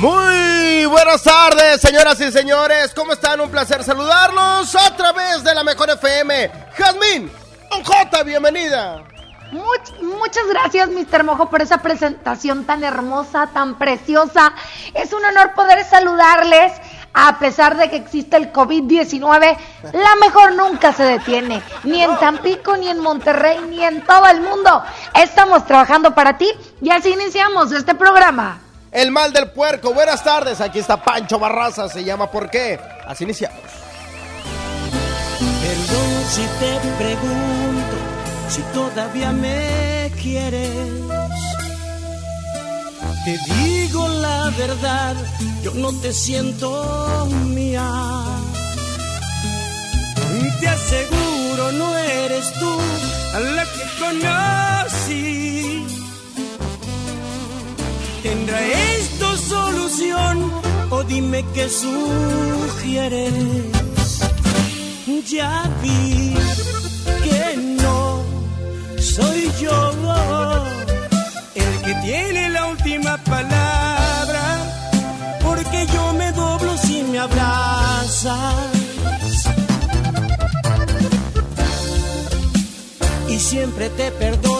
Muy buenas tardes, señoras y señores. ¿Cómo están? Un placer saludarlos a través de la Mejor FM. Jazmín, J, bienvenida. Much- muchas gracias, Mr. Mojo, por esa presentación tan hermosa, tan preciosa. Es un honor poder saludarles. A pesar de que existe el COVID-19, la mejor nunca se detiene. Ni en Tampico, ni en Monterrey, ni en todo el mundo. Estamos trabajando para ti y así iniciamos este programa. El mal del puerco. Buenas tardes. Aquí está Pancho Barraza. Se llama ¿Por qué? Así iniciamos. Perdón si te pregunto si todavía me quieres. Te digo la verdad, yo no te siento mía. Te aseguro no eres tú a la que conocí. ¿Tendrá esto solución o dime qué sugieres? Ya vi que no soy yo el que tiene la última palabra, porque yo me doblo si me abrazas. Y siempre te perdono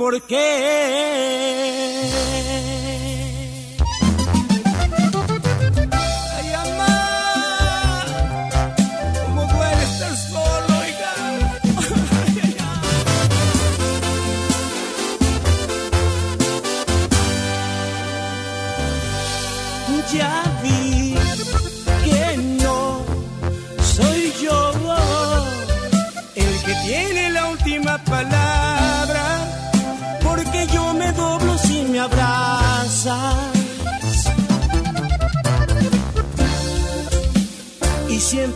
¿por qué?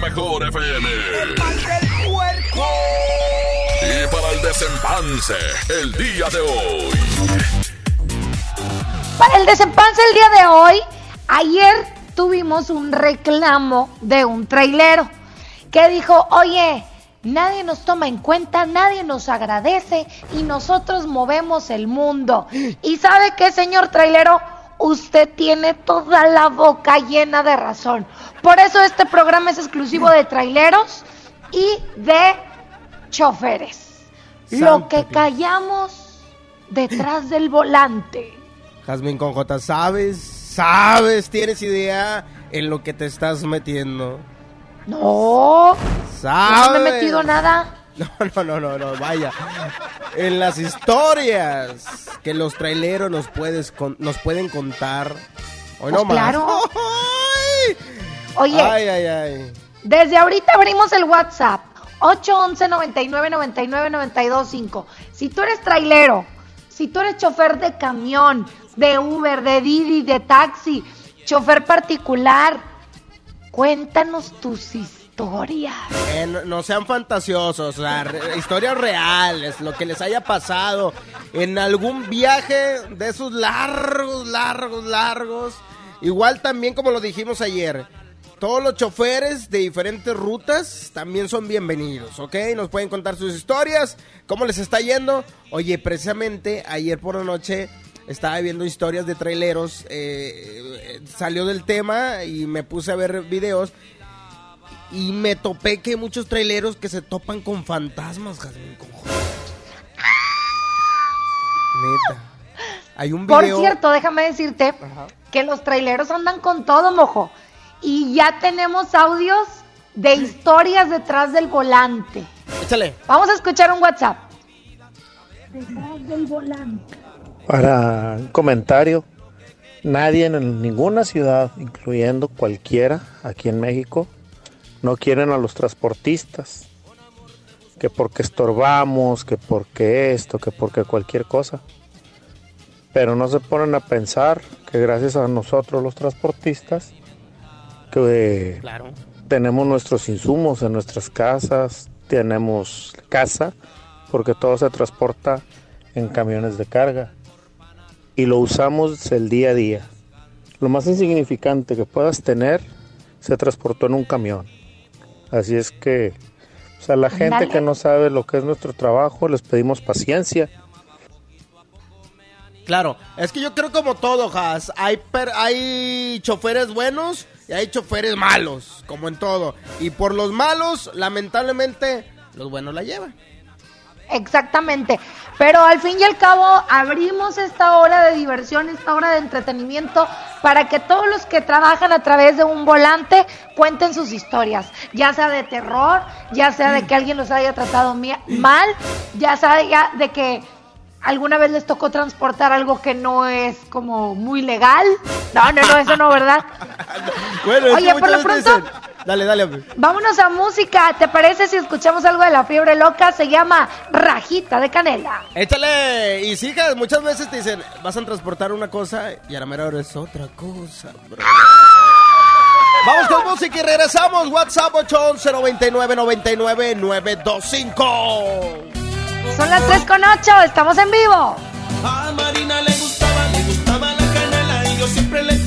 Mejor FM. El mal del puerco. Y para el desempance, el día de hoy. Para el desempance el día de hoy, ayer tuvimos un reclamo de un trailero que dijo, oye, nadie nos toma en cuenta, nadie nos agradece y nosotros movemos el mundo. ¿Y sabe qué, señor trailero? Usted tiene toda la boca llena de razón. Por eso este programa es exclusivo de traileros y de choferes. Lo que callamos detrás del volante. Jazmín con J, ¿sabes? ¿Sabes? ¿Tienes idea en lo que te estás metiendo? No, ¿Sabes? no me he metido nada. No, no, no, no, no, vaya. En las historias que los traileros nos, puedes con- nos pueden contar. Hoy Pues no más. claro. Oye, Ay, ay, ay. Desde ahorita abrimos el WhatsApp 811 99 99 925. Si tú eres trailero, si tú eres chofer de camión, de Uber, de Didi, de taxi, chofer particular, cuéntanos tus historias. Eh, no, no sean fantasiosos, o sea, re- historias reales, lo que les haya pasado en algún viaje de esos largos, largos, largos. Igual también como lo dijimos ayer, todos los choferes de diferentes rutas también son bienvenidos, ¿ok? Nos pueden contar sus historias, cómo les está yendo. Oye, precisamente ayer por la noche estaba viendo historias de traileros, eh, eh, salió del tema y me puse a ver videos y me topé que hay muchos traileros que se topan con fantasmas, Jazmín, con. Neta. Hay un Por video. cierto, déjame decirte que los traileros andan con todo, mojo. Y ya tenemos audios de historias detrás del volante. Échale. Vamos a escuchar un WhatsApp. Para un comentario, nadie en ninguna ciudad, incluyendo cualquiera aquí en México, no quieren a los transportistas. Que porque estorbamos, que porque esto, que porque cualquier cosa. Pero no se ponen a pensar que gracias a nosotros los transportistas, que Claro. tenemos nuestros insumos en nuestras casas, tenemos casa, porque todo se transporta en camiones de carga y lo usamos el día a día. Lo más insignificante que puedas tener se transportó en un camión. Así es que o sea, la gente Ándale. que no sabe lo que es nuestro trabajo, les pedimos paciencia. Claro, es que yo creo como todo, Has. Hay, per- hay choferes buenos y hay choferes malos, como en todo. Y por los malos, lamentablemente, los buenos la llevan. Exactamente. Pero al fin y al cabo abrimos esta hora de diversión, esta hora de entretenimiento para que todos los que trabajan a través de un volante cuenten sus historias, ya sea de terror, ya sea de que alguien los haya tratado mal, ya sea de que alguna vez les tocó transportar algo que no es como muy legal. No, no, no, eso no, ¿verdad? Bueno, es Oye, por lo pronto- dicen, Dale, dale. hombre. Vámonos a música. ¿Te parece si escuchamos algo de la fiebre loca? Se llama Rajita de Canela. Échale. Y sí, Has, muchas veces te dicen, vas a transportar una cosa y a la mera hora es otra cosa, bro. Vamos con música y regresamos. WhatsApp 811 99 99 925. Son las 3 con 8, estamos en vivo. A Marina le gustaba, le gustaba la canela y yo siempre le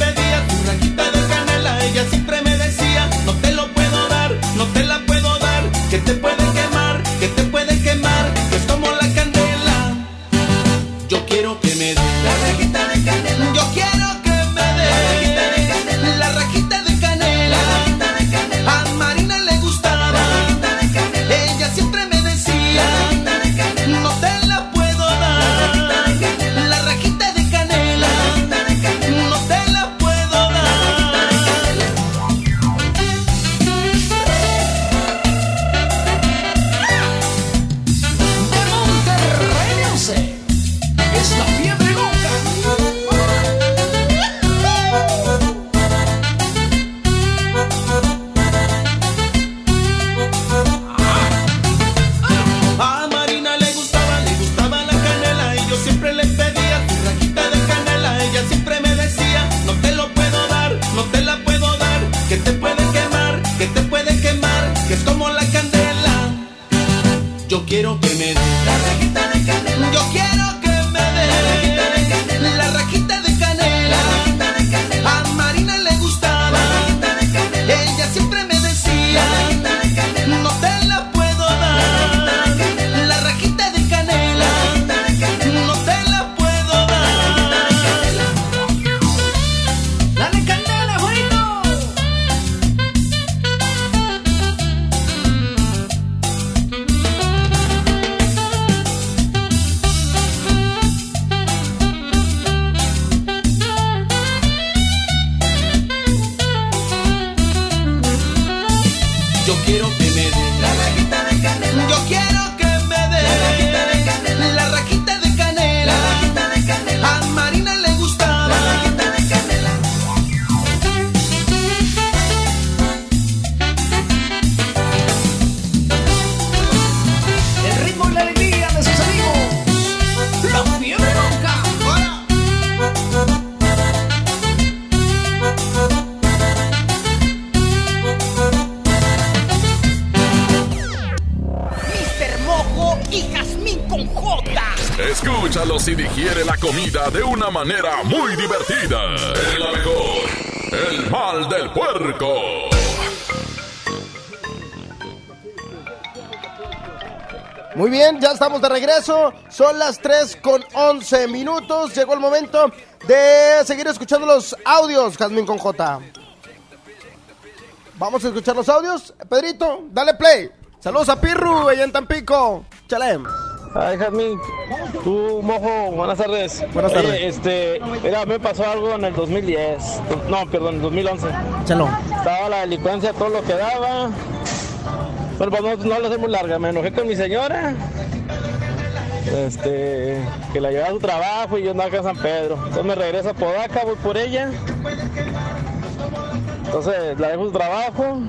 estamos de regreso. Son las 3 con 11 minutos. Llegó el momento de seguir escuchando los audios, Jazmín con J. Vamos a escuchar los audios. Pedrito, dale play. Saludos a Pirru, allá en Tampico. Chalem. Ay, Jazmín, tú, Mojo, buenas tardes. Buenas Oye, tardes. este, mira, me pasó algo en el 2010. No, perdón, en 2011. Chalo. Estaba la delincuencia, todo lo que daba. Bueno, pues no, no lo hacemos larga. Me enojé con mi señora. Este, que la llevaba a su trabajo y yo andaba acá en San Pedro. Entonces me regreso a Podaca, voy por ella. Entonces la dejo su trabajo.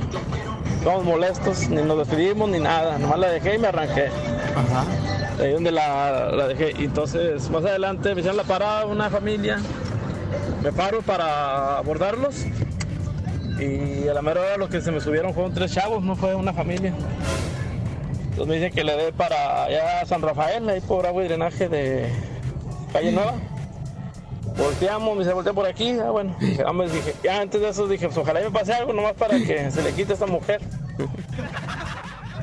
Estamos molestos, ni nos despedimos ni nada. Nomás la dejé y me arranqué. Ahí donde la, la dejé. Entonces más adelante me hicieron la parada una familia. Me paro para abordarlos. Y a la mera hora los que se me subieron fueron tres chavos, no fue una familia. Entonces me dicen que le dé para allá a San Rafael, ahí por agua y drenaje de calle Nueva. Volteamos, me dice, voltea por aquí. Ah, bueno, dije, ah, dije, ya antes de eso dije, pues ojalá me pase algo nomás para que se le quite a esta mujer.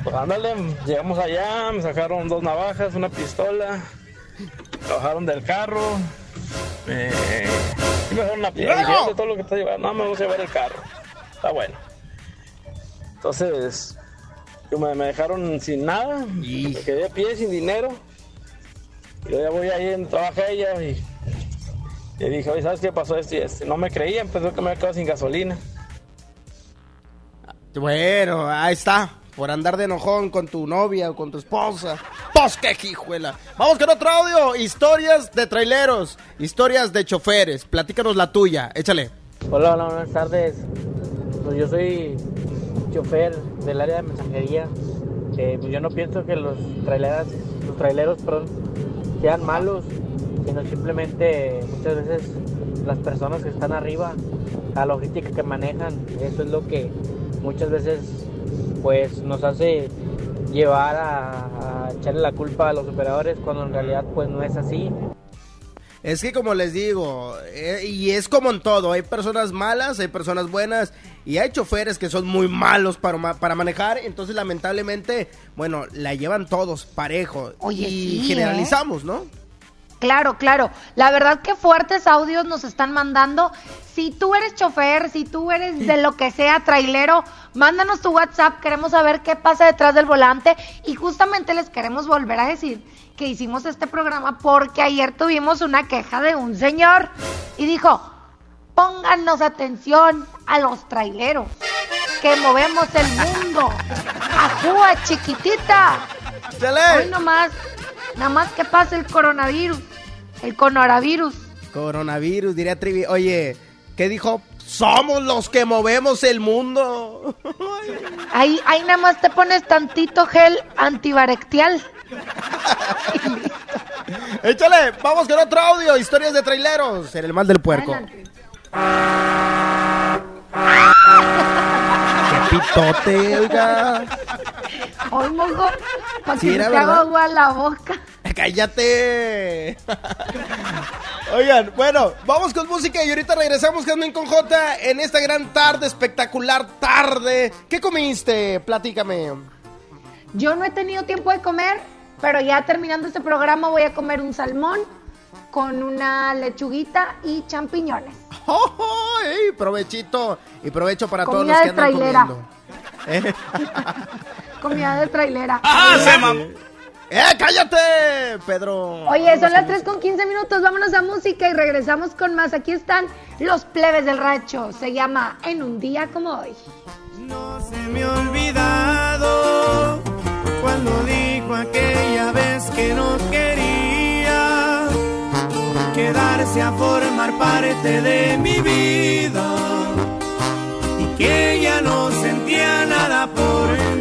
Pues ándale, llegamos allá, me sacaron dos navajas, una pistola, me bajaron del carro, me, y me dejaron una piedra. Dije, "Este es todo lo que está llevando, no me voy a llevar el carro. Está bueno. Entonces, me, me dejaron sin nada, me quedé a pie sin dinero. Yo ya voy ahí en trabaja ella y le dije, oye, ¿sabes qué pasó esto y esto? No me creía, empezó que me había quedado sin gasolina. Bueno, ahí está. Por andar de enojón con tu novia o con tu esposa. ¡Pues qué hijuela! Vamos con otro audio. Historias de traileros. Historias de choferes. Platícanos la tuya. Échale. Hola, hola, buenas tardes. Pues yo soy chofer del área de mensajería. Pues yo no pienso que los traileras, los traileros, sean malos, sino simplemente muchas veces las personas que están arriba, la logística que manejan, eso es lo que muchas veces pues nos hace llevar a, a echarle la culpa a los operadores cuando en realidad pues no es así. Es que como les digo, eh, y es como en todo, hay personas malas, hay personas buenas y hay choferes que son muy malos para, para manejar, entonces lamentablemente, bueno, la llevan todos parejo Oye, y sí, generalizamos, ¿no? Claro, claro. La verdad que fuertes audios nos están mandando. Si tú eres chofer, si tú eres de lo que sea trailero, mándanos tu WhatsApp. Queremos saber qué pasa detrás del volante. Y justamente les queremos volver a decir que hicimos este programa porque ayer tuvimos una queja de un señor y dijo, pónganos atención a los traileros, que movemos el mundo. Ajúa, chiquitita. Hoy nomás, nada más que pase el coronavirus, el coronavirus. Coronavirus, diría Trivi. Oye, ¿qué dijo? Somos los que movemos el mundo. Ahí, ahí nada más te pones tantito gel antibarectial. Échale, vamos con otro audio. Historias de traileros en el mal del puerco. Adelante. Qué pitote, oiga. Hoy mojo, para Sí, que te haga agua la boca. Cállate. Oigan, bueno, vamos con música y ahorita regresamos Jasmine con J en esta gran tarde, espectacular tarde. ¿Qué comiste? Platícame. Yo no he tenido tiempo de comer, pero ya terminando este programa voy a comer un salmón con una lechuguita y champiñones. ¡Oh, oh, ey, provechito y provecho para todos Comida los que andan trailera. comiendo. ¿Eh? Comida de trailera. ¡Eh, cállate, Pedro! Oye, son las 3 con 15 minutos, vámonos a música y regresamos con más. Aquí están los plebes del rancho. Se llama En un día como hoy. No se me ha olvidado cuando dijo aquella vez que no quería quedarse a formar parte de mi vida y que ella no sentía nada por mí.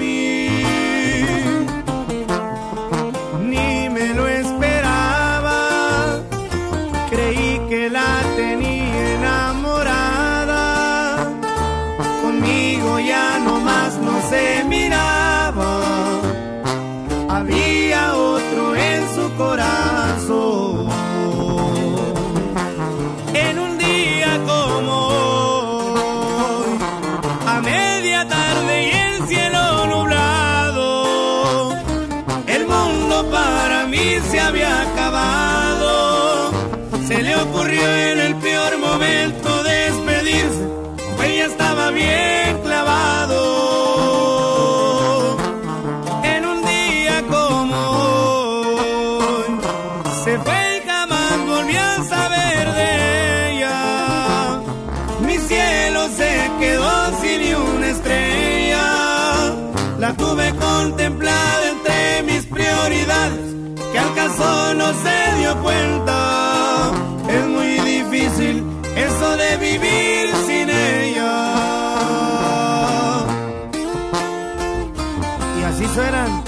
Así suenan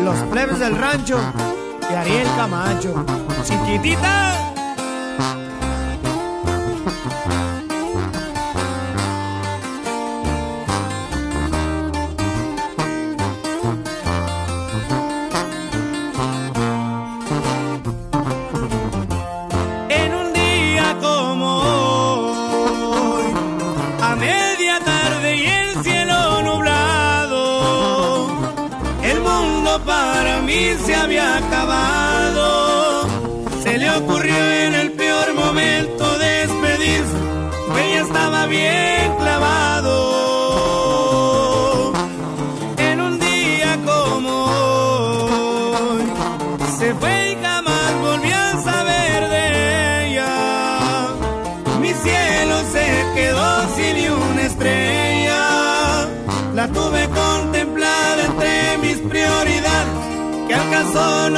los plebes del rancho de Ariel Camacho. Chiquitita.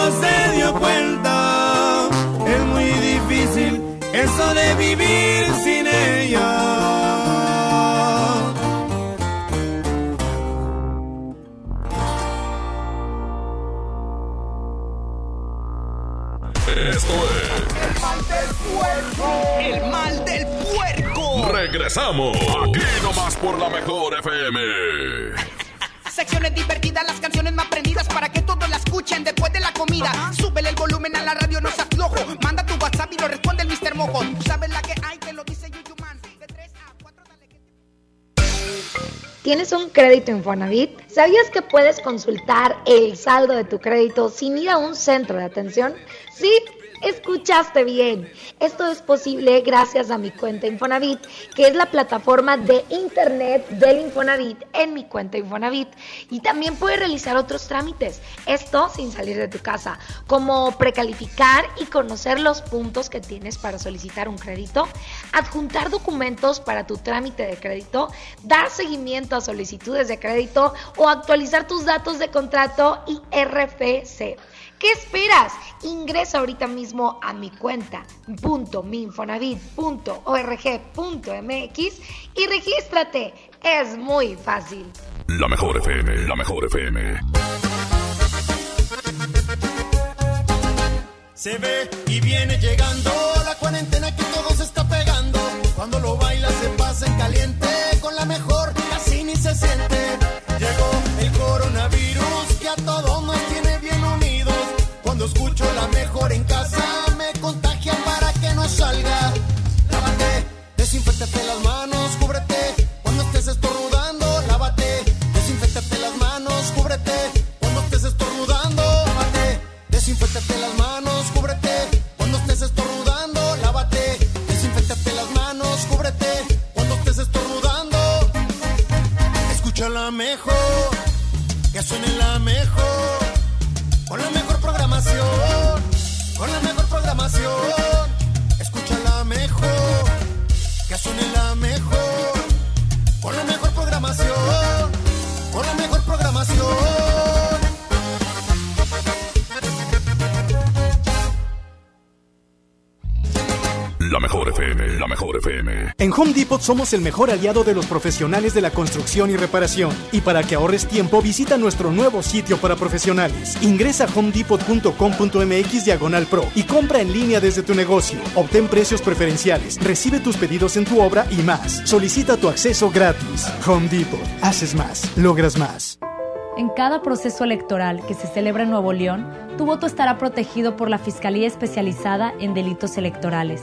No se dio cuenta. Es muy difícil eso de vivir sin ella. Esto El mal del puerco. El mal del puerco. es. Regresamos. Aquí nomás por la mejor FM. Secciones divertidas, las después de la comida. Súbele el volumen a la radio, no seas flojo. Manda tu WhatsApp y lo responde el Mr. Mojo. Tú sabes la que hay, te lo dice YouTube Man. De 3 a 4, dale que... ¿Tienes un crédito Infonavit? ¿Sabías que puedes consultar el saldo de tu crédito sin ir a un centro de atención? Sí, escuchaste bien. Esto es posible gracias a mi cuenta Infonavit, que es la plataforma de internet del Infonavit en mi cuenta Infonavit. Y también puedes realizar otros trámites, esto sin salir de tu casa, como precalificar y conocer los puntos que tienes para solicitar un crédito, adjuntar documentos para tu trámite de crédito, dar seguimiento a solicitudes de crédito o actualizar tus datos de contrato y RFC. ¿Qué esperas? Ingresa ahorita mismo a mi cuenta .minfonavit.org.mx y regístrate. Es muy fácil. La mejor FM, la mejor FM. Se ve y viene llegando la cuarentena que todo se está pegando. Cuando lo baila se pasa en caliente, con la mejor casi ni se siente. Escucho la mejor en casa me contagia para que no salga. Lávate, desinfectate las manos, cúbrete. Cuando estés estornudando, lávate, desinfectate las manos, cúbrete. Cuando estés estornudando, lávate, desinfectate las manos, cúbrete. Cuando estés estornudando, lávate, desinfectate las manos, cúbrete. Cuando estés estornudando, escucha la mejor, con la mejor programación, escucha la mejor, que suene la mejor, La mejor FM, la mejor FM. En Home Depot somos el mejor aliado de los profesionales de la construcción y reparación. Y para que ahorres tiempo, visita nuestro nuevo sitio para profesionales. Ingresa a homedepot.com.mx diagonal pro y compra en línea desde tu negocio. Obtén precios preferenciales, recibe tus pedidos en tu obra y más. Solicita tu acceso gratis. Home Depot. Haces más, logras más. En cada proceso electoral que se celebra en Nuevo León, tu voto estará protegido por la Fiscalía Especializada en Delitos Electorales.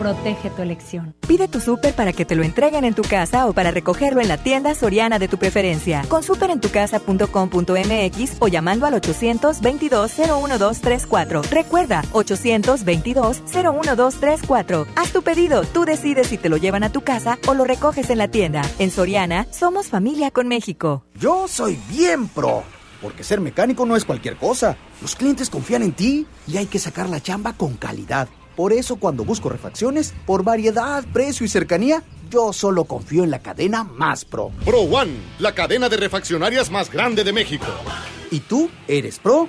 protege tu elección. Pide tu súper para que te lo entreguen en tu casa o para recogerlo en la tienda soriana de tu preferencia. Con superentucasa.com.mx o llamando al 822-01234. Recuerda, 822-01234. Haz tu pedido, tú decides si te lo llevan a tu casa o lo recoges en la tienda. En Soriana, somos familia con México. Yo soy bien pro. Porque ser mecánico no es cualquier cosa. Los clientes confían en ti y hay que sacar la chamba con calidad. Por eso cuando busco refacciones, por variedad, precio y cercanía, yo solo confío en la cadena más pro. Pro One, la cadena de refaccionarias más grande de México. ¿Y tú eres pro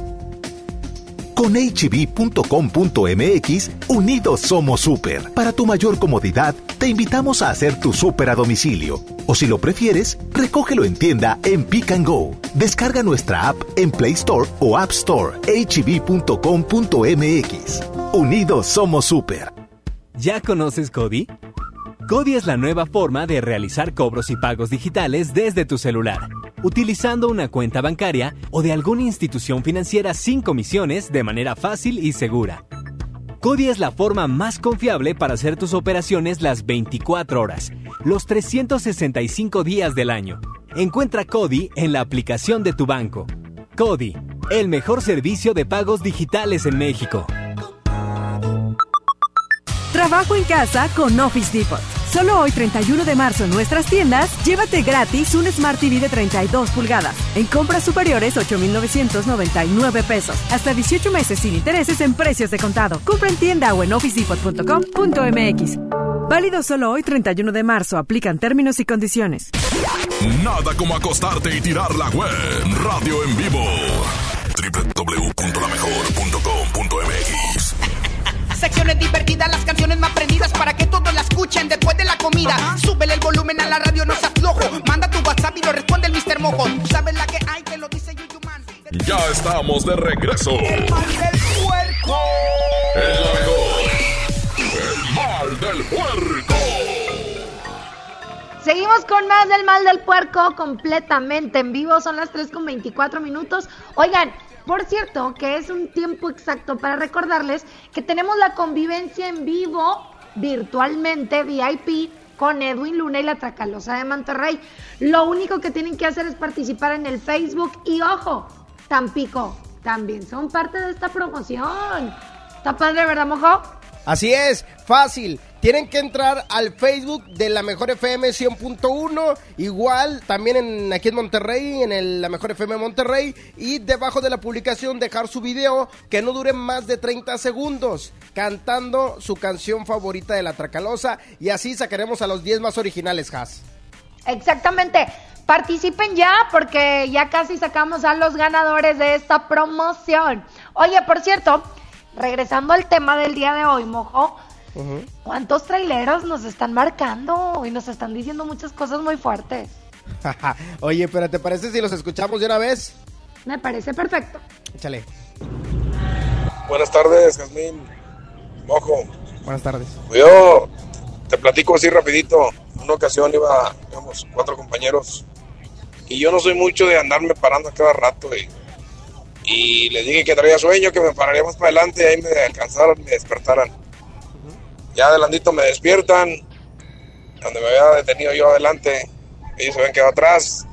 Con hb.com.mx, unidos somos super. Para tu mayor comodidad, te invitamos a hacer tu super a domicilio. O si lo prefieres, recógelo en tienda en Pick and Go. Descarga nuestra app en Play Store o App Store. hb.com.mx. Unidos somos super. ¿Ya conoces Cody? Cody es la nueva forma de realizar cobros y pagos digitales desde tu celular, utilizando una cuenta bancaria o de alguna institución financiera sin comisiones de manera fácil y segura. Cody es la forma más confiable para hacer tus operaciones las 24 horas, los 365 días del año. Encuentra Cody en la aplicación de tu banco. Cody, el mejor servicio de pagos digitales en México. Trabajo en casa con Office Depot. Solo hoy 31 de marzo en nuestras tiendas, llévate gratis un Smart TV de 32 pulgadas. En compras superiores 8.999 pesos. Hasta 18 meses sin intereses en precios de contado. Compra en tienda o en officedepot.com.mx. Válido solo hoy 31 de marzo. Aplican términos y condiciones. Nada como acostarte y tirar la web. Radio en vivo. www.lamejor.com.mx Secciones divertidas, las canciones más prendidas para que todos la escuchen después de la comida. Súbele el volumen a la radio, no seas flojo. Manda tu WhatsApp y lo responde el Mr. Mojo. Tú sabes la que hay, que lo dice Yuyuman. Ya estamos de regreso. El mal del puerco. El. El mal del puerco. Seguimos con más del mal del puerco completamente en vivo. Son las 3 con 24 minutos. Oigan, por cierto, que es un tiempo exacto para recordarles que tenemos la convivencia en vivo virtualmente VIP con Edwin Luna y la Tracalosa de Monterrey. Lo único que tienen que hacer es participar en el Facebook y ojo, Tampico, también son parte de esta promoción. Está padre, ¿verdad, mojo? Así es, fácil. Tienen que entrar al Facebook de la Mejor FM 100.1, igual también en, aquí en Monterrey, en el, la Mejor FM Monterrey, y debajo de la publicación dejar su video que no dure más de 30 segundos, cantando su canción favorita de la Tracalosa, y así sacaremos a los 10 más originales, Has. Exactamente. Participen ya porque ya casi sacamos a los ganadores de esta promoción. Oye, por cierto, regresando al tema del día de hoy, mojo. ¿Cuántos traileros nos están marcando y nos están diciendo muchas cosas muy fuertes? Oye, pero ¿te parece si los escuchamos de una vez? Me parece perfecto. Échale. Buenas tardes, Jazmín. Mojo. Buenas tardes. Yo te platico así rapidito. Una ocasión iba, digamos, cuatro compañeros y yo no soy mucho de andarme parando a cada rato y, y les dije que traía sueño, que me pararía más para adelante y ahí me alcanzaron y me despertaran. Ya adelantito me despiertan, donde me había detenido yo adelante, ellos se ven quedado atrás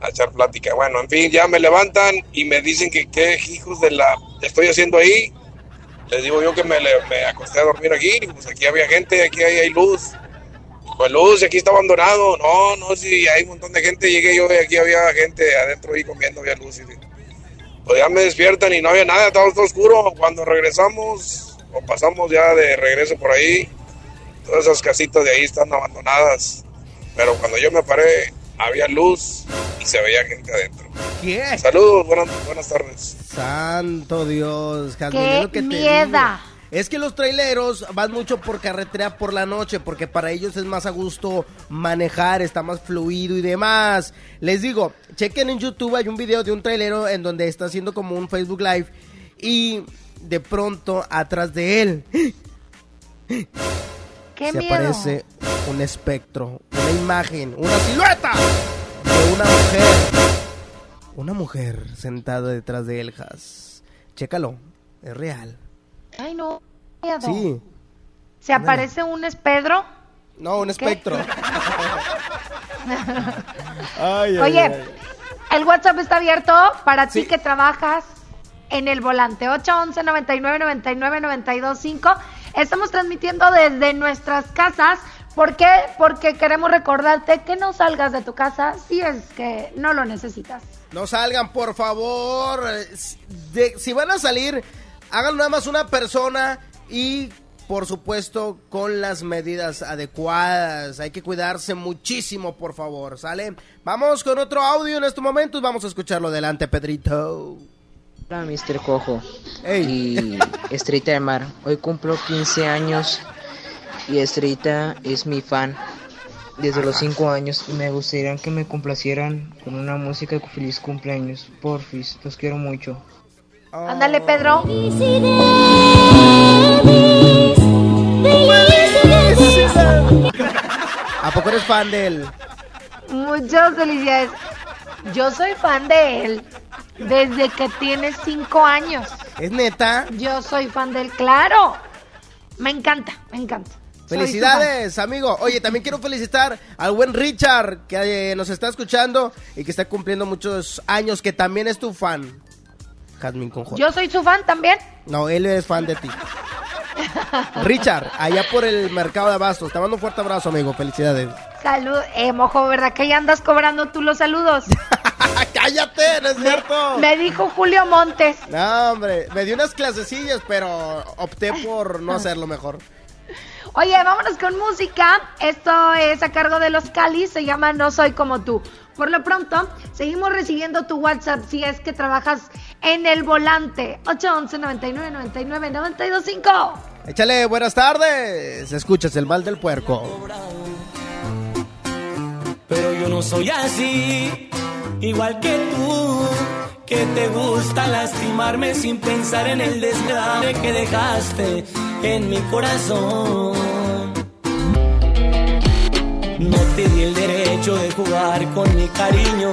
a echar plática. Bueno, en fin, ya me levantan y me dicen que qué hijos de la estoy haciendo ahí. Les digo yo que me, me acosté a dormir aquí, pues aquí había gente, aquí hay, hay luz. Pues luz, aquí está abandonado. No, no, sí, hay un montón de gente. Llegué yo y aquí había gente adentro ahí comiendo, había luz. Y, pues ya me despiertan y no había nada, estaba todo oscuro. Cuando regresamos, o pasamos ya de regreso por ahí, todas esas casitas de ahí están abandonadas. Pero cuando yo me paré, había luz y se veía gente adentro. ¿Qué? Saludos, buenas, buenas tardes. Santo Dios, ¡Qué que te digo. Es que los traileros van mucho por carretera por la noche, porque para ellos es más a gusto manejar, está más fluido y demás. Les digo, chequen en YouTube, hay un video de un trailero en donde está haciendo como un Facebook Live y de pronto atrás de él ¡Qué se miedo! aparece un espectro, una imagen, una silueta de una mujer. Una mujer sentada detrás de él, Has. Chécalo, es real. Ay, no. miedo. Sí. ¿Se aparece un espedro? No, un espectro. Ay, ay, Oye, ay. el WhatsApp está abierto para ti que trabajas en el volante. 811 99 99 92 5. Estamos transmitiendo desde nuestras casas. ¿Por qué? Porque queremos recordarte que no salgas de tu casa si es que no lo necesitas. No salgan, por favor. De- si van a salir, hagan nada más una persona y, por supuesto, con las medidas adecuadas. Hay que cuidarse muchísimo, por favor, ¿sale? Vamos con otro audio en estos momentos. Vamos a escucharlo adelante, Pedrito. Hola, Mr. Cojo y Estrella de Mar. Hoy cumplo 15 años y Estrella es mi fan desde los 5 años y me gustaría que me complacieran con una música de feliz cumpleaños. Porfis, los quiero mucho. Ándale, Pedro. ¿A poco eres fan de él? Muchas felicidades. Yo soy fan de él desde que tiene cinco años. ¿Es neta? Yo soy fan de él, claro. Me encanta, me encanta. Felicidades, amigo. Oye, también quiero felicitar al buen Richard que eh, nos está escuchando y que está cumpliendo muchos años, que también es tu fan. Jazmín con su J. fan. Yo soy su fan también. No, él es fan de ti. Richard, allá por el mercado de abastos. Te mando un fuerte abrazo, amigo. Felicidades. Salud, eh, mojo, ¿verdad que ya andas cobrando tú los saludos? ¡Cállate! ¡No es cierto! Me dijo Julio Montes. No, hombre, me di unas clasecillas, pero opté por no hacerlo mejor. Oye, vámonos con música. Esto es a cargo de los Cali, se llama No Soy Como Tú. Por lo pronto, seguimos recibiendo tu WhatsApp si es que trabajas en el volante. 811 99 99 925. Échale, buenas tardes. Escuchas el mal del puerco. Pero yo no soy así, igual que tú, que te gusta lastimarme sin pensar en el desgrace que dejaste en mi corazón. No te di el derecho de jugar con mi cariño.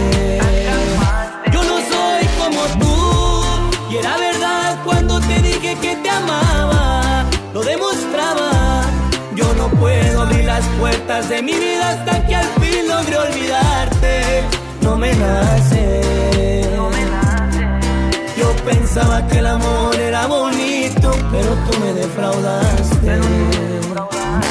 Puertas de mi vida hasta que al fin logre olvidarte. No me nace. Yo pensaba que el amor era bonito, pero tú me defraudaste. Y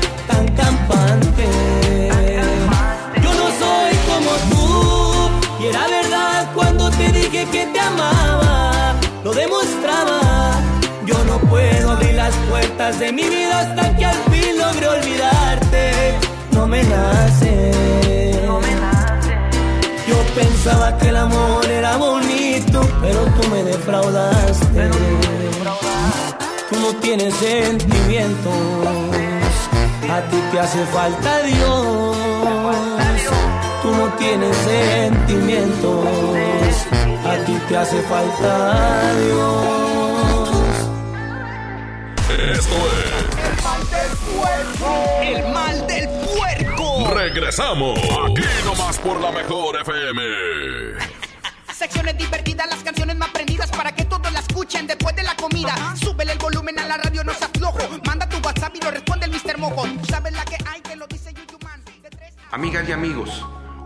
tú y era verdad cuando te dije que te amaba, lo demostraba. Yo no puedo abrir las puertas de mi vida hasta que al fin logre olvidarte. No me nace. Yo pensaba que el amor era bonito, pero tú me defraudaste. Tú no tienes sentimientos. A ti te hace falta Dios. Tú no tienes sentimientos. A ti te hace falta Dios. Esto es El mal del puerco. Regresamos aquí nomás por la mejor FM. Secciones divertidas, las canciones más prendidas para que todos la escuchen después de la comida. Súbele el volumen a la radio, no se aflojo. Manda tu WhatsApp y lo responde el Mr. Mojo. Tú sabes la que hay, que lo dice Yuyuman. Amigas y amigos,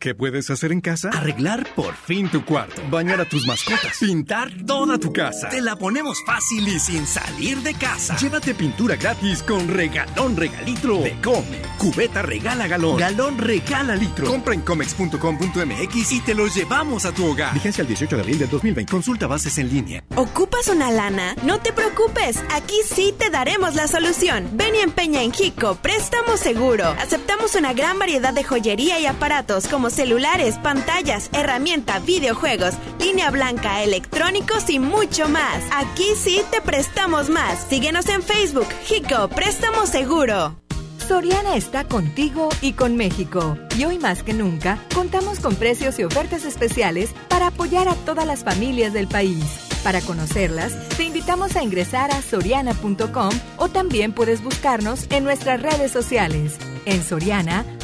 ¿Qué puedes hacer en casa? Arreglar por fin tu cuarto. Bañar a tus mascotas. Pintar toda tu casa. Te la ponemos fácil y sin salir de casa. Llévate pintura gratis con regalón regalitro de Comex. Cubeta regala galón. Galón regala litro. Compra en comex.com.mx y te lo llevamos a tu hogar. Vigencia el 18 de abril del 2020. Consulta bases en línea. ¿Ocupas una lana? No te preocupes, aquí sí te daremos la solución. Ven y empeña en Jico, préstamo seguro. Aceptamos una gran variedad de joyería y aparatos como celulares, pantallas, herramienta, videojuegos, línea blanca, electrónicos y mucho más. Aquí sí te prestamos más. Síguenos en Facebook, Jico, préstamo seguro. Soriana está contigo y con México. Y hoy más que nunca, contamos con precios y ofertas especiales para apoyar a todas las familias del país. Para conocerlas, te invitamos a ingresar a soriana.com o también puedes buscarnos en nuestras redes sociales. En Soriana,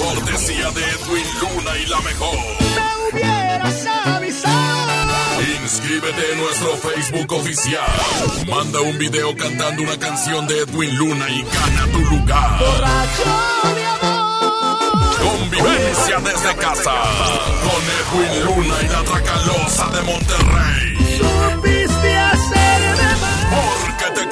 Cortesía de Edwin Luna y la mejor. Me hubieras avisado. Inscríbete en nuestro Facebook oficial. Manda un video cantando una canción de Edwin Luna y gana tu lugar. Borracho amor. Convivencia desde casa. Con Edwin Luna y la Tracalosa de Monterrey.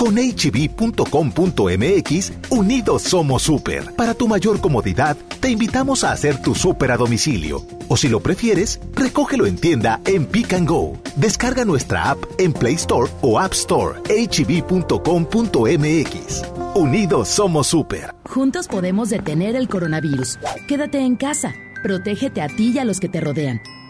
Con hb.com.mx, unidos somos super. Para tu mayor comodidad, te invitamos a hacer tu super a domicilio. O si lo prefieres, recógelo en tienda en Pick and Go. Descarga nuestra app en Play Store o App Store. hb.com.mx. Unidos somos super. Juntos podemos detener el coronavirus. Quédate en casa. Protégete a ti y a los que te rodean.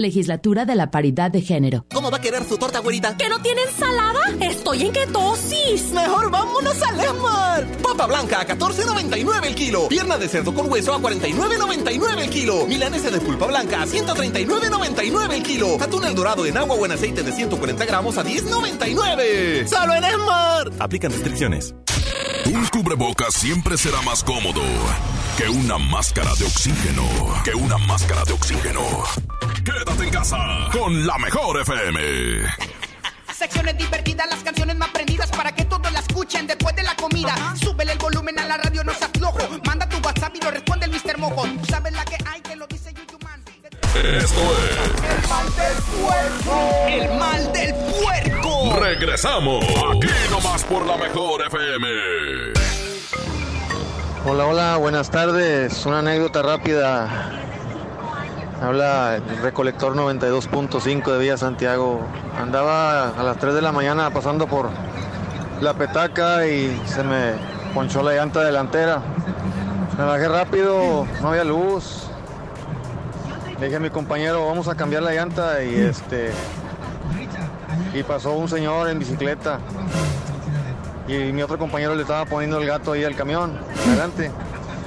Legislatura de la Paridad de Género. ¿Cómo va a querer su torta, güerita? ¿Que no tiene ensalada? Esto estoy en ketosis. Mejor vámonos a Lemar. Papa blanca a 14.99 el kilo. Pierna de cerdo con hueso a 49.99 el kilo. Milanesa de pulpa blanca a 139.99 el kilo. Atún el dorado en agua o en aceite de 140 gramos a 10.99. ¡Solo en Esmar! Aplican restricciones. Un cubrebocas siempre será más cómodo que una máscara de oxígeno. Que una máscara de oxígeno. Quédate en casa con la mejor FM. Secciones divertidas, las canciones más prendidas para que todos la escuchen después de la comida. Súbele el volumen a la radio, no seas flojo. Manda tu WhatsApp y lo responde el Mr. Mojo. Tú sabes la que hay, que lo dice. Esto es El mal del puerco. El mal del puerco. Regresamos aquí nomás por la mejor FM. Hola, hola, buenas tardes. Una anécdota rápida. Habla el recolector 92.5 de Villa Santiago. Andaba a las 3 de la mañana pasando por la petaca y se me ponchó la llanta delantera. Me bajé rápido, no había luz. Le dije a mi compañero, vamos a cambiar la llanta y este y pasó un señor en bicicleta. Y mi otro compañero le estaba poniendo el gato ahí al camión, adelante.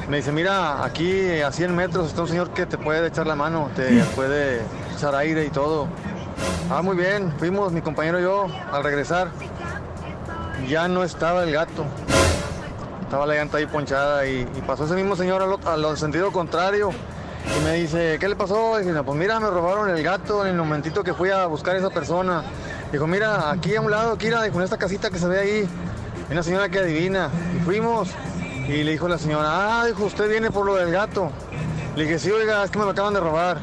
Me dice, mira, aquí a 100 metros está un señor que te puede echar la mano, te puede echar aire y todo. Ah, muy bien, fuimos mi compañero y yo al regresar. Ya no estaba el gato. Estaba la llanta ahí ponchada y, y pasó ese mismo señor al, al sentido contrario. Y me dice, ¿qué le pasó? "No, pues mira, me robaron el gato en el momentito que fui a buscar a esa persona. Dijo, mira, aquí a un lado, Kira, dijo, en esta casita que se ve ahí. Hay una señora que adivina. Y fuimos. Y le dijo la señora, ah, dijo, usted viene por lo del gato. Le dije, sí, oiga, es que me lo acaban de robar.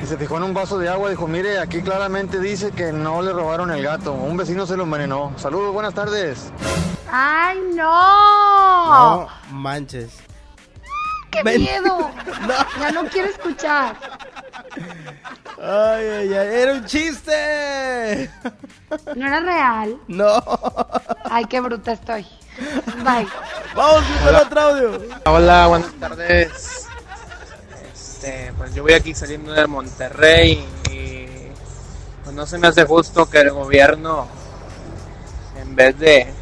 Y se fijó en un vaso de agua. Dijo, mire, aquí claramente dice que no le robaron el gato. Un vecino se lo envenenó. Saludos, buenas tardes. ¡Ay, no! No manches. ¡Qué Ven. miedo! Ya no quiero escuchar. Ay, ay, ay, era un chiste. ¿No era real? No. Ay, qué bruta estoy. Bye. Vamos con otro audio. Hola, buenas tardes. Este, pues yo voy aquí saliendo de Monterrey y pues no se me hace justo que el gobierno, en vez de,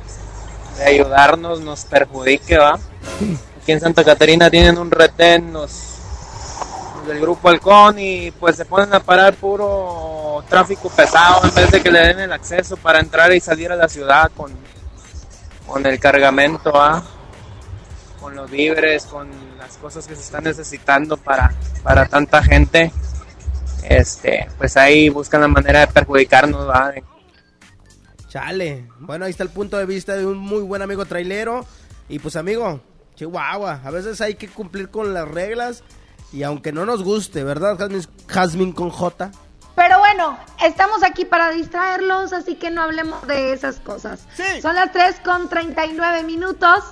de ayudarnos, nos perjudique, ¿va? Aquí en Santa Catarina tienen un retén los, del grupo Halcón y pues se ponen a parar puro tráfico pesado en vez de que le den el acceso para entrar y salir a la ciudad con, con el cargamento, ¿va? con los víveres, con las cosas que se están necesitando para, para tanta gente, este, pues ahí buscan la manera de perjudicarnos, ¿va? Chale. Bueno, ahí está el punto de vista de un muy buen amigo trailero. Y pues, amigo, Chihuahua, a veces hay que cumplir con las reglas. Y aunque no nos guste, ¿verdad, Jasmine, con J? Pero bueno, estamos aquí para distraerlos, así que no hablemos de esas cosas. Son las 3 con 39 minutos.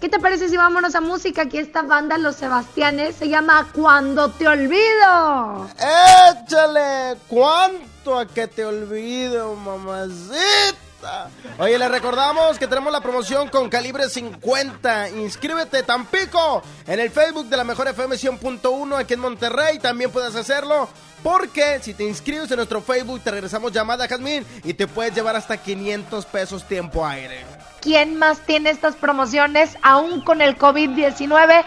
¿Qué te parece si vámonos a música? Aquí esta banda, Los Sebastianes, se llama Cuando te olvido. ¡Échale! ¿Cuánto a que te olvido, mamacita? Oye, le recordamos que tenemos la promoción con calibre 50. Inscríbete, Tampico, en el Facebook de la Mejor FM 100.1 aquí en Monterrey. También puedes hacerlo porque si te inscribes en nuestro Facebook, te regresamos llamada, Jazmín, y te puedes llevar hasta 500 pesos tiempo aire. ¿Quién más tiene estas promociones aún con el COVID-19?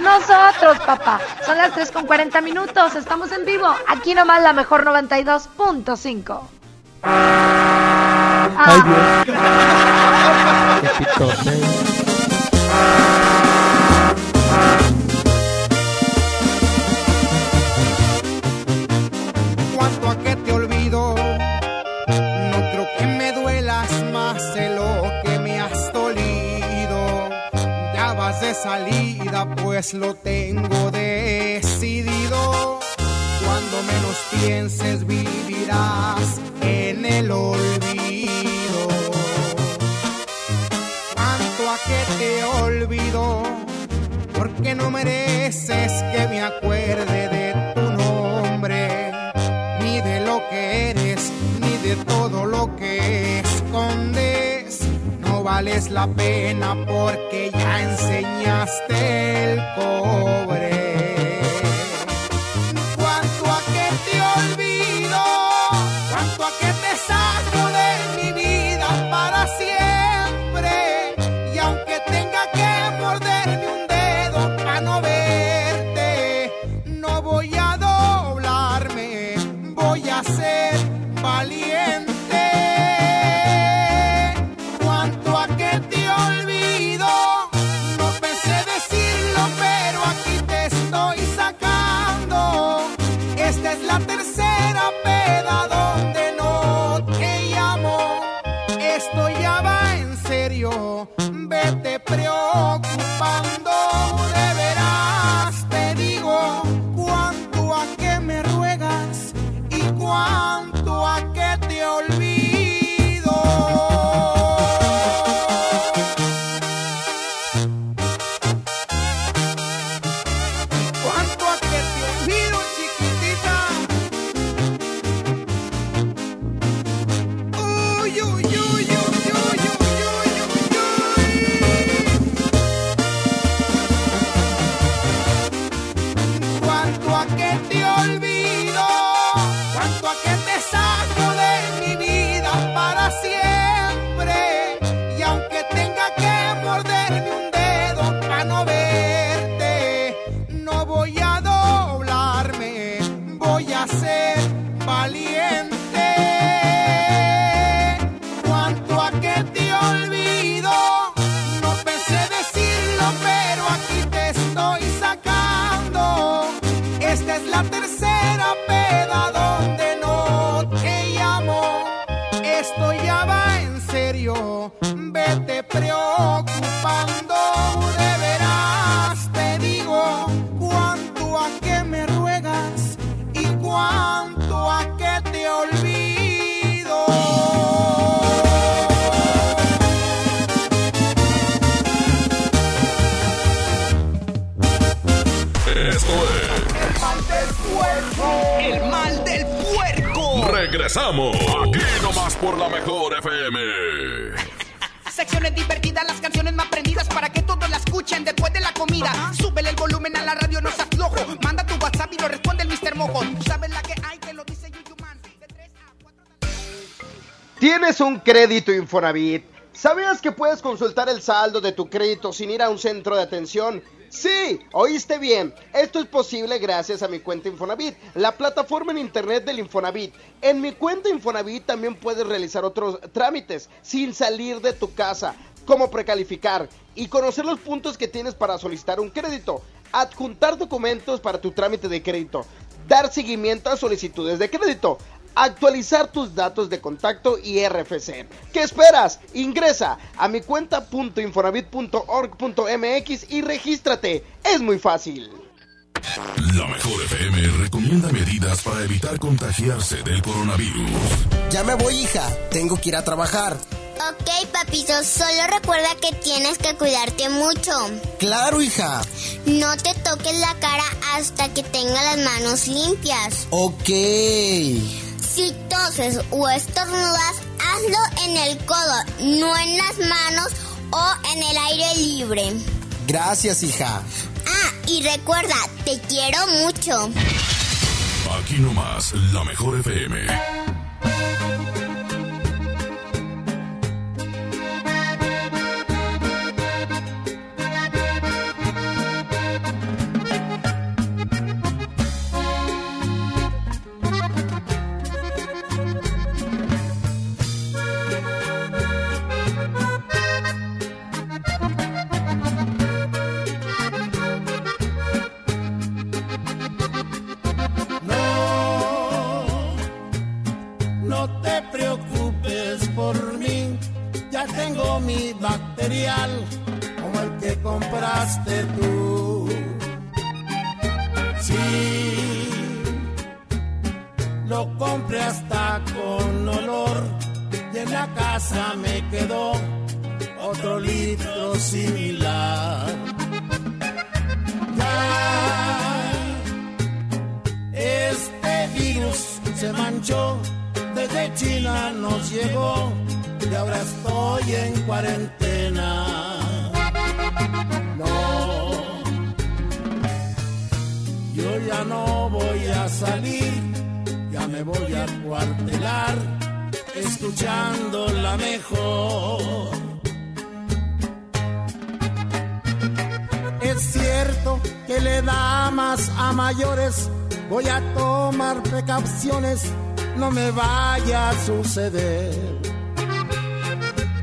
Nosotros, papá. Son las 3 con 40 minutos. Estamos en vivo. Aquí nomás la mejor 92.5. Ay, Dios. Qué pitote. cuanto a que te olvido. No creo que me duelas más de lo que me has dolido. Ya vas de salida, pues lo tengo decidido. Cuando menos pienses, vivirás en el olvido. Cuanto a que te olvido, porque no mereces que me acuerde de tu nombre ni de lo que eres, ni de todo lo que escondes. No vales la pena porque ya enseñaste el cobre. FM. Secciones divertidas, las canciones más prendidas para que todos la escuchen después de la comida. Súbele el volumen a la radio, no seas flojo. Manda tu WhatsApp y lo responde el Mr. Mojo. Sabes la que hay, te lo dice Yuyuman. ¿Tienes un crédito Infonavit? ¿Sabías que puedes consultar el saldo de tu crédito sin ir a un centro de atención? Sí, oíste bien. Esto es posible gracias a mi cuenta Infonavit, la plataforma en internet del Infonavit. En mi cuenta Infonavit también puedes realizar otros trámites sin salir de tu casa, como precalificar y conocer los puntos que tienes para solicitar un crédito, adjuntar documentos para tu trámite de crédito, dar seguimiento a solicitudes de crédito, actualizar tus datos de contacto y RFC. ¿Qué esperas? Ingresa a mi cuenta.infonavit.org.mx y regístrate. Es muy fácil. La mejor FM recomienda medidas para evitar contagiarse del coronavirus. Ya me voy, hija. Tengo que ir a trabajar. Ok, papito, solo recuerda que tienes que cuidarte mucho. Claro, hija. No te toques la cara hasta que tengas las manos limpias. Ok. Si toses o estornudas, hazlo en el codo, no en las manos o en el aire libre. Gracias, hija. Ah, y recuerda, te quiero mucho. Aquí nomás, la mejor FM. Como el que compraste tú. Sí, lo compré hasta con olor y en la casa me quedó otro litro similar. Ya, este virus se manchó desde China nos llegó y ahora estoy en cuarentena. Me voy a cuartelar, escuchando la mejor. Es cierto que le da más a mayores, voy a tomar precauciones no me vaya a suceder.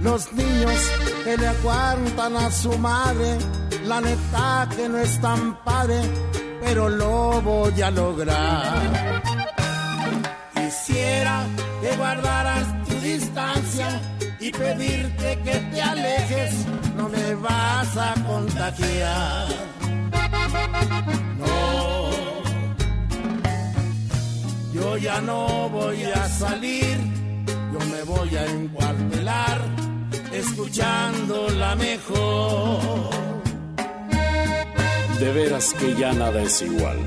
Los niños que le aguantan a su madre, la neta que no es tan padre, pero lo voy a lograr. Guardaras tu distancia y pedirte que te alejes, no me vas a contagiar. No, yo ya no voy a salir, yo me voy a encuartelar, escuchando la mejor. De veras que ya nada es igual.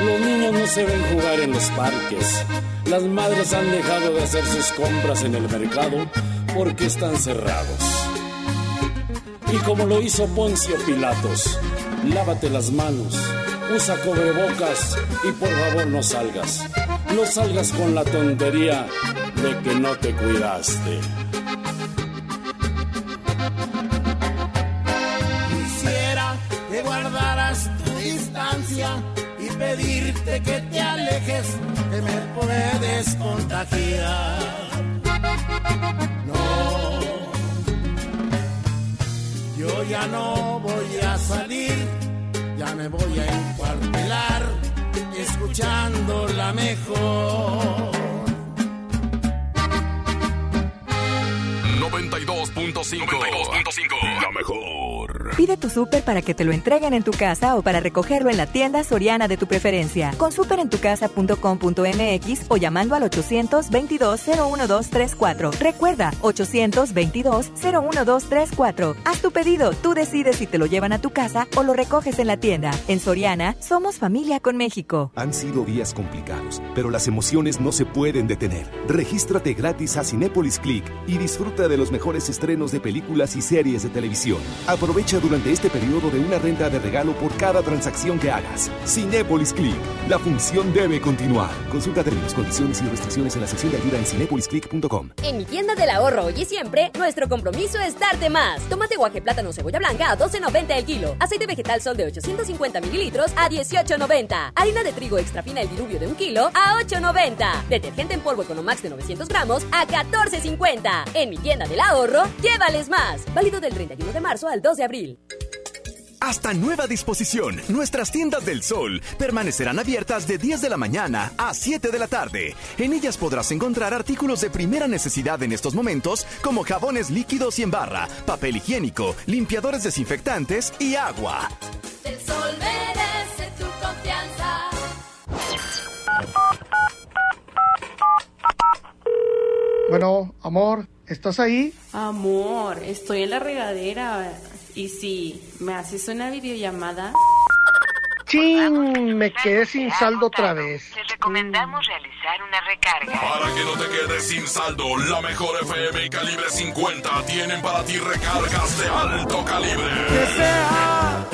Los niños no se ven jugar en los parques. Las madres han dejado de hacer sus compras en el mercado porque están cerrados. Y como lo hizo Poncio Pilatos, lávate las manos, usa cubrebocas y por favor no salgas. No salgas con la tontería de que no te cuidaste. Quisiera que guardaras tu distancia y pedirte que te alejes, que me puedes contagiar. No, yo ya no voy a salir, ya me voy a encuartelar, escuchando la mejor. 92.5. 92.5. La mejor. Pide tu súper para que te lo entreguen en tu casa o para recogerlo en la tienda soriana de tu preferencia. Con superentucasa.com.mx o llamando al 822-01234. Recuerda, 822-01234. Haz tu pedido, tú decides si te lo llevan a tu casa o lo recoges en la tienda. En Soriana, somos familia con México. Han sido días complicados, pero las emociones no se pueden detener. Regístrate gratis a Cinépolis Click y disfruta de los mejores estrenos de películas y series de televisión. Aprovecha durante este periodo de una renta de regalo por cada transacción que hagas. Cinépolis Click. La función debe continuar. Consulta términos, condiciones y restricciones en la sección de ayuda en cinepolisclick.com. En mi tienda del ahorro hoy y siempre, nuestro compromiso es darte más. Tomate guaje plátano cebolla blanca a 12.90 el kilo. Aceite vegetal sol de 850 mililitros a 18.90. Harina de trigo extra fina el diluvio de un kilo a 8.90. Detergente en polvo Economax de 900 gramos a 14.50. En mi tienda del ahorro, llévales más. Válido del 31 de marzo al 2 de abril. Hasta nueva disposición, nuestras tiendas del sol permanecerán abiertas de 10 de la mañana a 7 de la tarde. En ellas podrás encontrar artículos de primera necesidad en estos momentos, como jabones líquidos y en barra, papel higiénico, limpiadores desinfectantes y agua. El sol merece tu confianza. Bueno, amor, ¿estás ahí? Amor, estoy en la regadera. Y si me haces una videollamada. ¡Chin! Me quedé sin saldo otra vez. Te recomendamos realizar una recarga. Para que no te quedes sin saldo, la mejor FM y calibre 50 tienen para ti recargas de alto calibre. Que sea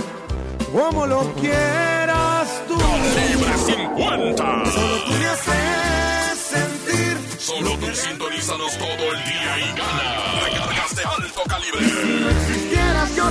como lo quieras tú. Calibre 50. Solo tú me haces sentir. Solo tú sintonízanos todo el día y gana. Recargas de alto calibre.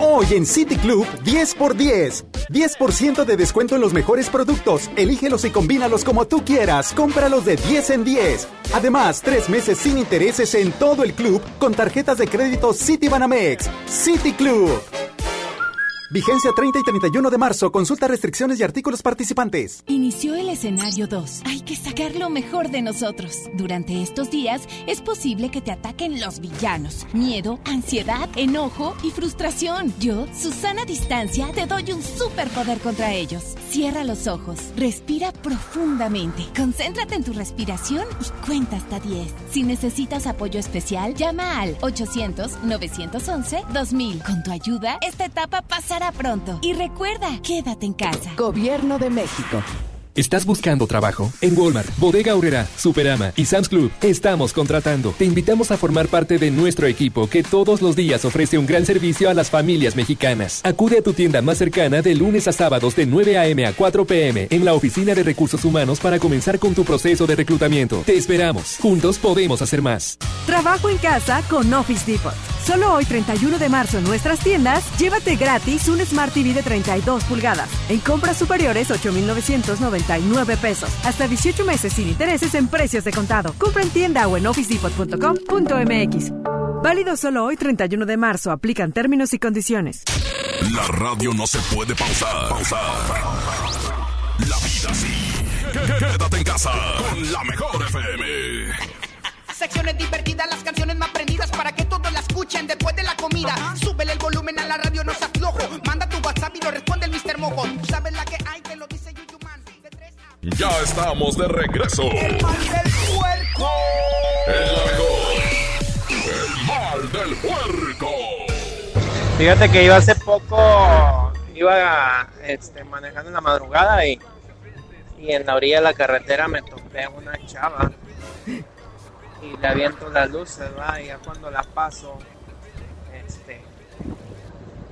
Hoy en City Club 10 por 10. 10% de descuento en los mejores productos. Elígelos y combínalos como tú quieras. Cómpralos de 10 en 10. Además, tres meses sin intereses en todo el club con tarjetas de crédito City Banamex. City Club. Vigencia 30 y 31 de marzo. Consulta restricciones y artículos participantes. Inició el escenario 2. Hay que sacar lo mejor de nosotros. Durante estos días es posible que te ataquen los villanos. Miedo, ansiedad, enojo y frustración. Yo, Susana Distancia, te doy un superpoder contra ellos. Cierra los ojos, respira profundamente, concéntrate en tu respiración y cuenta hasta 10. Si necesitas apoyo especial, llama al 800-911-2000. Con tu ayuda, esta etapa pronto. Y recuerda, quédate en casa. Gobierno de México. ¿Estás buscando trabajo? En Walmart, Bodega Aurrera, Superama y Sam's Club estamos contratando. Te invitamos a formar parte de nuestro equipo que todos los días ofrece un gran servicio a las familias mexicanas. Acude a tu tienda más cercana de lunes a sábados de 9 a.m. a 4 p.m. en la Oficina de Recursos Humanos para comenzar con tu proceso de reclutamiento. Te esperamos. Juntos podemos hacer más. Trabajo en casa con Office Depot. Solo hoy 31 de marzo en nuestras tiendas, llévate gratis un Smart TV de 32 pulgadas. En compras superiores 8,999 pesos. Hasta 18 meses sin intereses en precios de contado. Compra en tienda o en officedepot.com.mx. Válido solo hoy 31 de marzo. Aplican términos y condiciones. La radio no se puede pausar. Pausar. La vida sí. Quédate en casa con la mejor FM. Secciones divertidas, las canciones más prendidas para que todos la escuchen después de la comida. Súbele el volumen a la radio, no seas flojo. Manda tu WhatsApp y lo responde el Mr. Mojo. Tú sabes la que hay, que. Ya estamos de regreso. El mal del puerco. El la mejor. El mal del puerco. Fíjate que yo hace poco iba este, manejando en la madrugada y, y en la orilla de la carretera me topé a una chava y le aviento las luces, ¿va? y ya cuando la paso,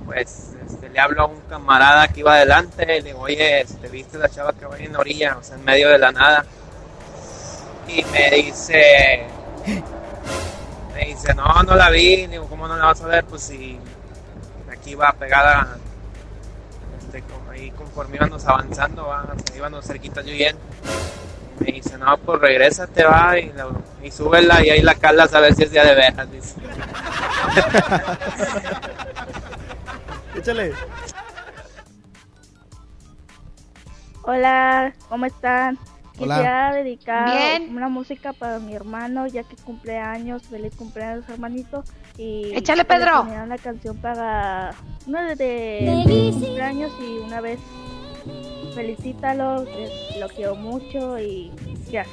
pues este, le hablo a un camarada que iba adelante y le digo, oye, este, ¿viste la chava que va en la orilla, o sea, en medio de la nada? Y me dice, me dice, no, no la vi, digo, ¿cómo no la vas a ver? Pues si aquí va pegada, este, ahí conforme íbamos avanzando, ¿va? íbamos cerquita yo y él. Me dice, no, pues regrésate, va, y, la- y súbela y ahí la calas a si es día de veras, dice. Échale. Hola, ¿cómo están? Hola. Quisiera dedicar Bien. una música para mi hermano, ya que cumple años. Feliz cumpleaños, hermanito. Y Échale, Pedro. una canción para uno de, cumpleaños y una vez felicítalo, que lo quiero mucho y gracias.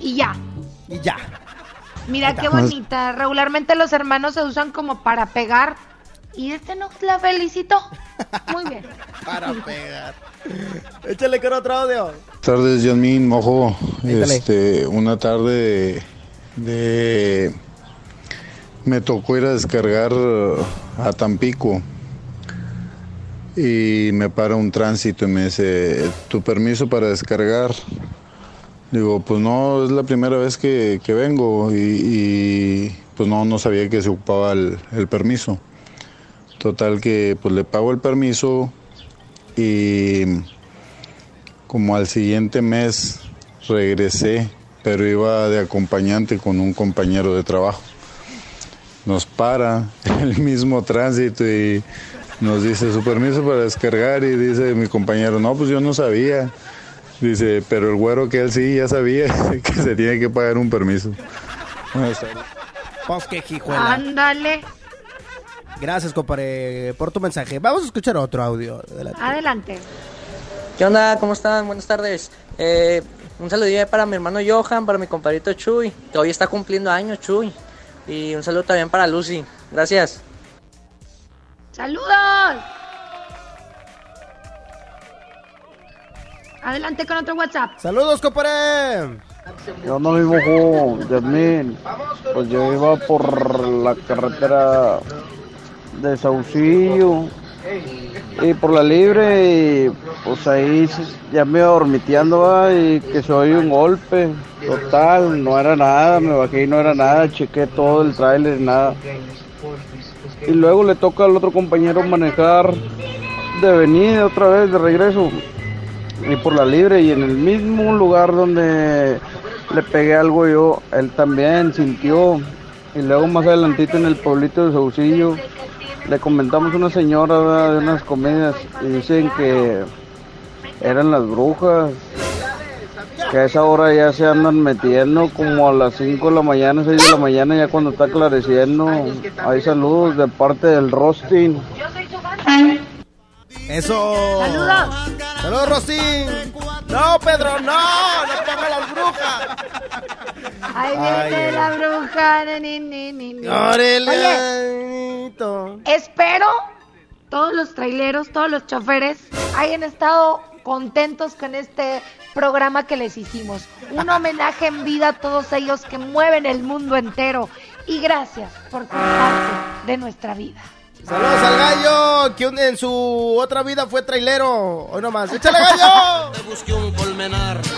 Y ya. Y ya. Mira qué bonita. Regularmente los hermanos se usan como para pegar. Y este no la felicito. Muy bien. Para pegar. Échale con otro audio. tardes, Yasmín Mojo. Este, una tarde de, me tocó ir a descargar a Tampico y me para un tránsito y me dice, ¿tu permiso para descargar? Digo, pues no, es la primera vez que, que vengo y, y, pues no, no sabía que se ocupaba el, el permiso. Total que pues le pago el permiso y como al siguiente mes regresé, pero iba de acompañante con un compañero de trabajo. Nos para el mismo tránsito y nos dice su permiso para descargar y dice mi compañero, no, pues yo no sabía. Dice, pero el güero que él sí ya sabía que se tiene que pagar un permiso. Buenas tardes. Pues que. Ándale. Gracias, compadre, por tu mensaje. Vamos a escuchar otro audio. Adelante. Adelante. ¿Qué onda? ¿Cómo están? Buenas tardes. Eh, un saludillo para mi hermano Johan, para mi compadrito Chuy, que hoy está cumpliendo años, Chuy. Y un saludo también para Lucy. Gracias. ¡Saludos! Adelante con otro WhatsApp. Saludos, compadre. Yo no vivo Yasmín. Pues yo iba por la carretera de Saucillo y por la libre y pues ahí ya me iba dormiteando y que se oye un golpe. Total, no era nada, me bajé y no era nada, chequé todo el tráiler, nada. Y luego le toca al otro compañero manejar de venida otra vez, de regreso y por la libre y en el mismo lugar donde le pegué algo yo, él también sintió y luego más adelantito en el pueblito de Saucillo le comentamos a una señora ¿verdad? de unas comidas y dicen que eran las brujas que a esa hora ya se andan metiendo como a las 5 de la mañana, 6 de la mañana ya cuando está aclareciendo. Hay saludos de parte del Rostin. Eso. Saludos. Saludos, Rosín. No, Pedro, no. No ponga las brujas. Ahí viene ay. la bruja. ni, ni, ni, ni. Oye, espero todos los traileros, todos los choferes hayan estado contentos con este programa que les hicimos. Un homenaje en vida a todos ellos que mueven el mundo entero. Y gracias por ser parte de nuestra vida. Saludos al gallo, que en su otra vida fue trailero. Hoy nomás. ¡Échale, gallo! Te busqué un colmenar.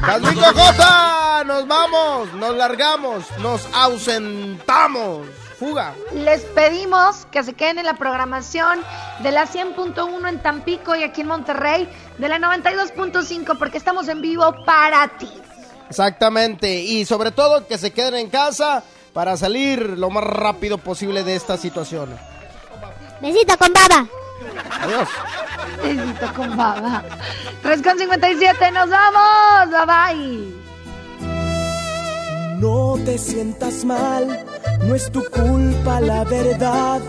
¡Casmico J! ¡Nos vamos! vamos, nos largamos, nos ausentamos. Fuga. Les pedimos que se queden en la programación de la 100.1 en Tampico y aquí en Monterrey, de la 92.5 porque estamos en vivo para ti. Exactamente, y sobre todo que se queden en casa para salir lo más rápido posible de esta situación. Besito con baba. Adiós. Besito con baba. 3.57, nos vamos. Bye bye. No te sientas mal, no es tu culpa la verdad.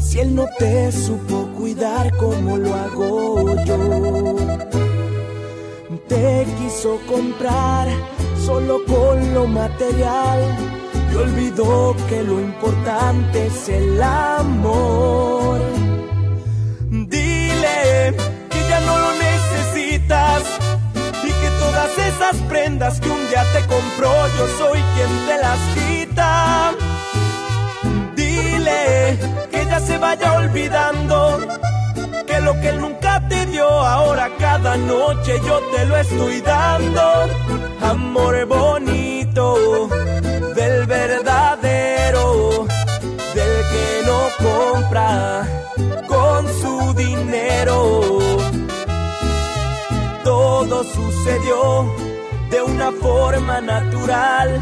Si él no te supo cuidar como lo hago yo. Te quiso comprar solo con lo material olvidó que lo importante es el amor. Dile que ya no lo necesitas y que todas esas prendas que un día te compró yo soy quien te las quita. Dile que ya se vaya olvidando que lo que nunca te dio ahora cada noche yo te lo estoy dando. Amor bonito del verdadero, del que no compra con su dinero. Todo sucedió de una forma natural.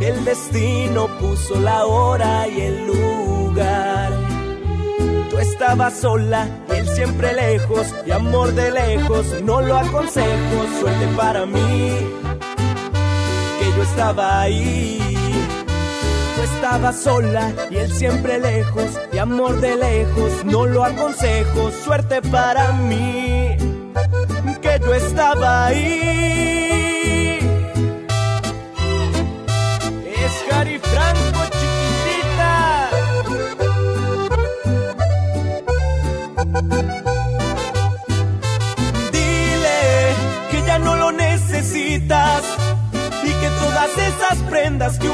El destino puso la hora y el lugar. Tú estabas sola él siempre lejos. Y amor de lejos, no lo aconsejo. Suerte para mí, que yo estaba ahí. Tú estabas sola y él siempre lejos. Y amor de lejos, no lo aconsejo. Suerte para mí, que yo estaba ahí. Es Gary Franco, chiquitita. Dile que ya no lo necesitas y que todas esas prendas que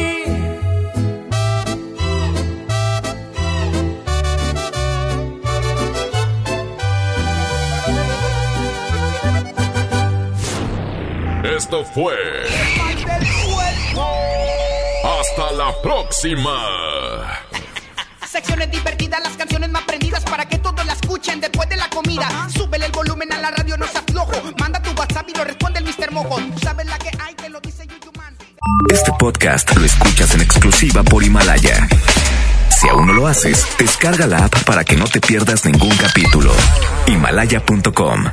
Esto fue. Hasta la próxima. Secciones divertidas, las canciones más prendidas para que todos la escuchen después de la comida. Súbele el volumen a la radio, no seas flojo. Manda tu WhatsApp y lo responde el Mr. Mojo. Sabes la que hay, te lo dice Yuyu Man. Este podcast lo escuchas en exclusiva por Himalaya. Si aún no lo haces, descarga la app para que no te pierdas ningún capítulo. Himalaya.com